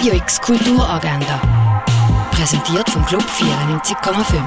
Radio X Kulturagenda. Präsentiert vom Club 94,5.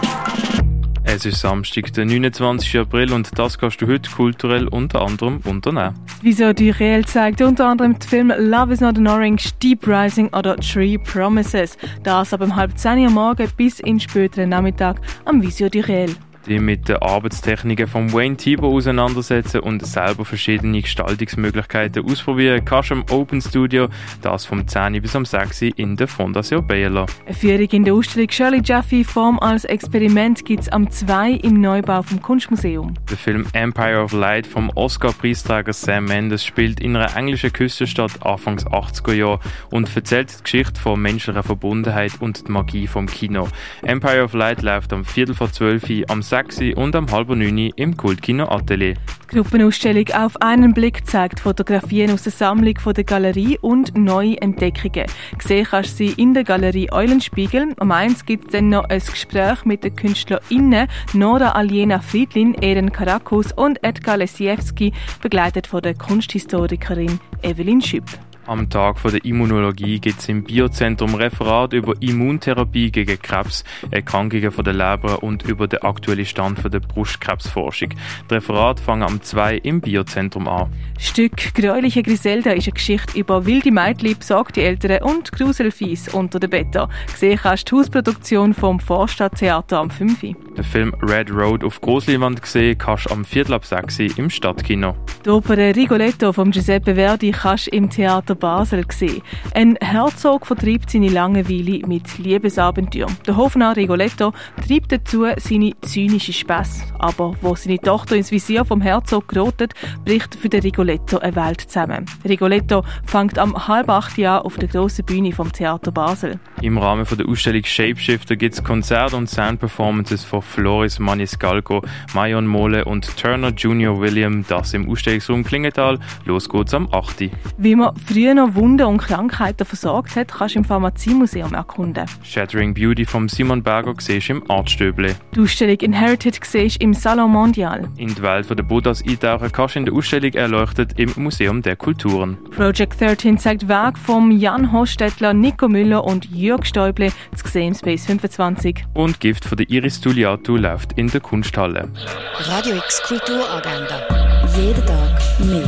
Es ist Samstag, der 29. April und das kannst du heute kulturell unter anderem unternehmen. Wieso die Real zeigt unter anderem den Film Love is not an Orange, Deep Rising oder Tree Promises. Das ab um halb 10 Uhr morgen bis in späteren Nachmittag am Visio die Real dich mit den Arbeitstechniken von Wayne Thibault auseinandersetzen und selber verschiedene Gestaltungsmöglichkeiten ausprobieren, kannst du im Open Studio, das vom 10 bis am 6 in der Fondation Baylor. Eine Führung in der Ausstellung Shirley Jaffe Form als Experiment gibt es am 2 im Neubau vom Kunstmuseum. Der Film Empire of Light vom Oscar-Preisträger Sam Mendes spielt in einer englischen Küstenstadt Anfangs 80er Jahre und erzählt die Geschichte von menschlicher Verbundenheit und der Magie vom Kino. Empire of Light läuft am Viertel vor 12 Uhr am 6 und am halb 9 im Kultkino Atelier. Die Gruppenausstellung «Auf einen Blick» zeigt Fotografien aus der Sammlung von der Galerie und neue Entdeckungen. Gesehen kannst du sie in der Galerie Eulenspiegel. Am 1 gibt es dann noch ein Gespräch mit den KünstlerInnen Nora Aliena Friedlin, Eren Karakus und Edgar Lesiewski, begleitet von der Kunsthistorikerin Evelyn Schüpp. Am Tag der Immunologie gibt es im Biozentrum Referat über Immuntherapie gegen Krebs, Erkrankungen von der Leber und über den aktuellen Stand der Brustkrebsforschung. Das Referat fängt am 2 im Biozentrum an. Stück Gräuliche Griselda ist eine Geschichte über wilde Mädchen, besorgte Eltern und Gruselfies unter den Betten. Gesehen kannst du die Hausproduktion vom Vorstadttheater am 5. Den Film Red Road auf Großleinwand gesehen kannst du am Viertel ab 6 im Stadtkino. Die Oper Rigoletto von Giuseppe Verdi kannst du im Theater Theater Basel gesehen. Ein Herzog vertreibt seine Langeweile mit Liebesabenteuer. Der Hofnarr Rigoletto treibt dazu seine zynische Spässe. Aber wo seine Tochter ins Visier vom Herzog gerotet, bricht für den Rigoletto eine Welt zusammen. Rigoletto fängt am halb acht Jahr auf der grossen Bühne vom Theater Basel. Im Rahmen der Ausstellung Shapeshifter gibt es Konzerte und Soundperformances von Floris Maniscalco, Mayon Mole und Turner Junior William, das im Ausstellungsraum Klingenthal. Los geht's am 8. Wie man früher früher noch Wunden und Krankheiten versorgt hat, kannst du im Pharmaziemuseum erkunden. Shattering Beauty vom Simon Berger siehst im Artstöble. Die Ausstellung Inherited siehst im Salon Mondial. In die Welt der Buddhas eintauchen kannst du in der Ausstellung erleuchtet im Museum der Kulturen. Project 13 zeigt Werk von Jan Hostetler, Nico Müller und Jörg Stäuble zu sehen Space 25. Und Gift von der Iris Tuliatu läuft in der Kunsthalle. Radio X Kulturagenda. Jeden Tag mehr.